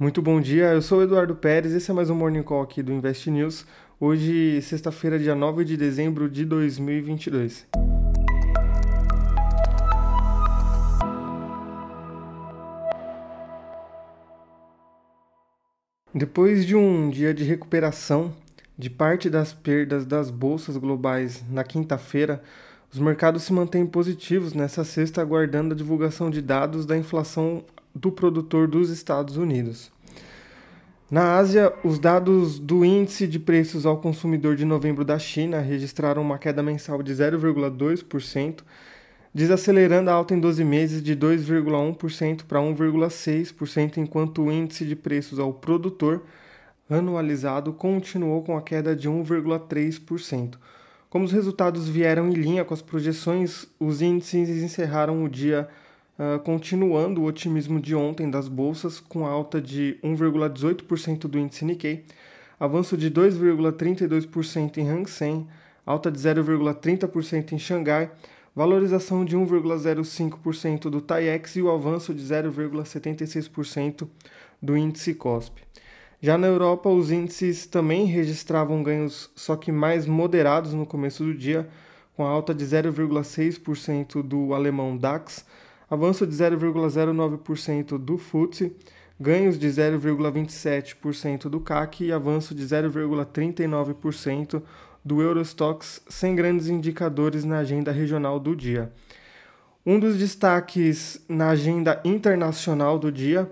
Muito bom dia, eu sou Eduardo Pérez, esse é mais um Morning Call aqui do Invest News. Hoje, sexta-feira, dia 9 de dezembro de 2022. Depois de um dia de recuperação de parte das perdas das bolsas globais na quinta-feira, os mercados se mantêm positivos nessa sexta, aguardando a divulgação de dados da inflação do produtor dos Estados Unidos. Na Ásia, os dados do índice de preços ao consumidor de novembro da China registraram uma queda mensal de 0,2%, desacelerando a alta em 12 meses de 2,1% para 1,6%, enquanto o índice de preços ao produtor anualizado continuou com a queda de 1,3%. Como os resultados vieram em linha com as projeções, os índices encerraram o dia uh, continuando o otimismo de ontem das bolsas, com alta de 1,18% do índice Nikkei, avanço de 2,32% em Hang Seng, alta de 0,30% em Xangai, valorização de 1,05% do TAIEX e o avanço de 0,76% do índice COSP. Já na Europa, os índices também registravam ganhos, só que mais moderados no começo do dia, com alta de 0,6% do alemão DAX, avanço de 0,09% do FTSE, ganhos de 0,27% do CAC e avanço de 0,39% do Eurostox, sem grandes indicadores na agenda regional do dia. Um dos destaques na agenda internacional do dia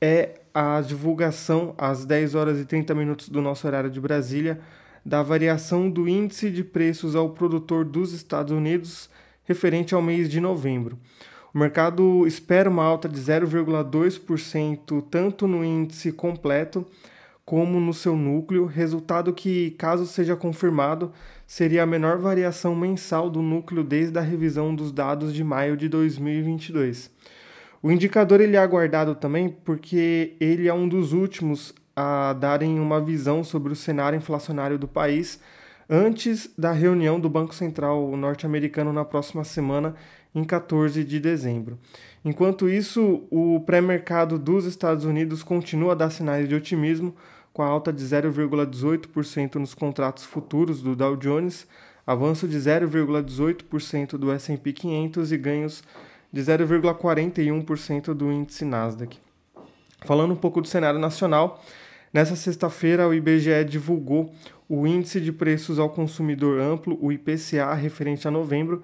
é a divulgação às 10 horas e 30 minutos do nosso horário de Brasília da variação do índice de preços ao produtor dos Estados Unidos referente ao mês de novembro. O mercado espera uma alta de 0,2% tanto no índice completo como no seu núcleo, resultado que, caso seja confirmado, seria a menor variação mensal do núcleo desde a revisão dos dados de maio de 2022. O indicador ele é aguardado também porque ele é um dos últimos a darem uma visão sobre o cenário inflacionário do país antes da reunião do Banco Central norte-americano na próxima semana, em 14 de dezembro. Enquanto isso, o pré-mercado dos Estados Unidos continua a dar sinais de otimismo, com a alta de 0,18% nos contratos futuros do Dow Jones, avanço de 0,18% do S&P 500 e ganhos de 0,41% do índice Nasdaq. Falando um pouco do cenário nacional, nessa sexta-feira o IBGE divulgou o índice de preços ao consumidor amplo, o IPCA, referente a novembro,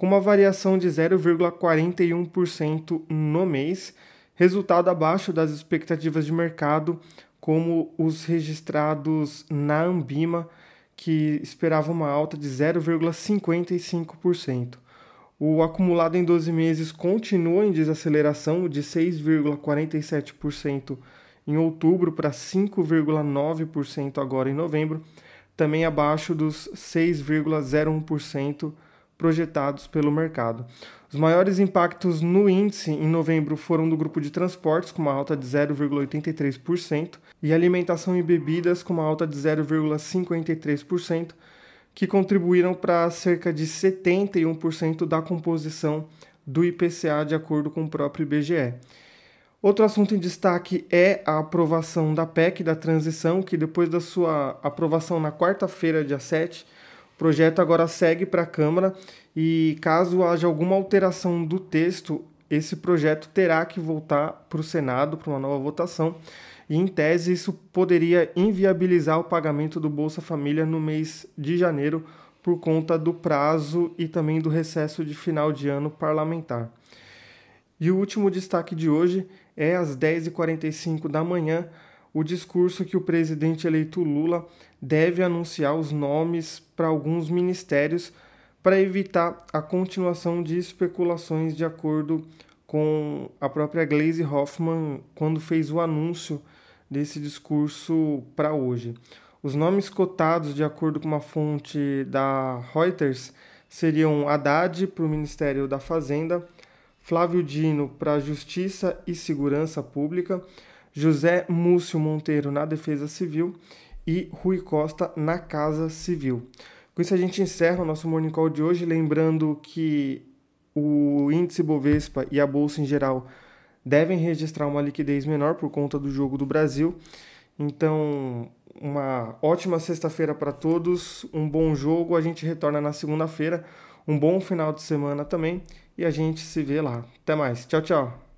com uma variação de 0,41% no mês, resultado abaixo das expectativas de mercado, como os registrados na Ambima, que esperavam uma alta de 0,55%. O acumulado em 12 meses continua em desaceleração de 6,47% em outubro para 5,9% agora em novembro, também abaixo dos 6,01% projetados pelo mercado. Os maiores impactos no índice em novembro foram do grupo de transportes, com uma alta de 0,83%, e alimentação e bebidas, com uma alta de 0,53%, que contribuíram para cerca de 71% da composição do IPCA, de acordo com o próprio IBGE. Outro assunto em destaque é a aprovação da PEC da transição, que depois da sua aprovação na quarta-feira, dia 7, o projeto agora segue para a Câmara e, caso haja alguma alteração do texto, esse projeto terá que voltar para o Senado para uma nova votação. E, em tese, isso poderia inviabilizar o pagamento do Bolsa Família no mês de janeiro por conta do prazo e também do recesso de final de ano parlamentar. E o último destaque de hoje é às 10h45 da manhã o discurso que o presidente eleito Lula deve anunciar os nomes para alguns ministérios para evitar a continuação de especulações de acordo com a própria Glaze Hoffman quando fez o anúncio desse discurso para hoje. Os nomes cotados, de acordo com uma fonte da Reuters, seriam Haddad para o Ministério da Fazenda, Flávio Dino para Justiça e Segurança Pública, José Múcio Monteiro na Defesa Civil e Rui Costa na Casa Civil. Com isso a gente encerra o nosso Morning Call de hoje, lembrando que o índice Bovespa e a bolsa em geral devem registrar uma liquidez menor por conta do jogo do Brasil. Então, uma ótima sexta-feira para todos, um bom jogo. A gente retorna na segunda-feira. Um bom final de semana também e a gente se vê lá. Até mais. Tchau, tchau.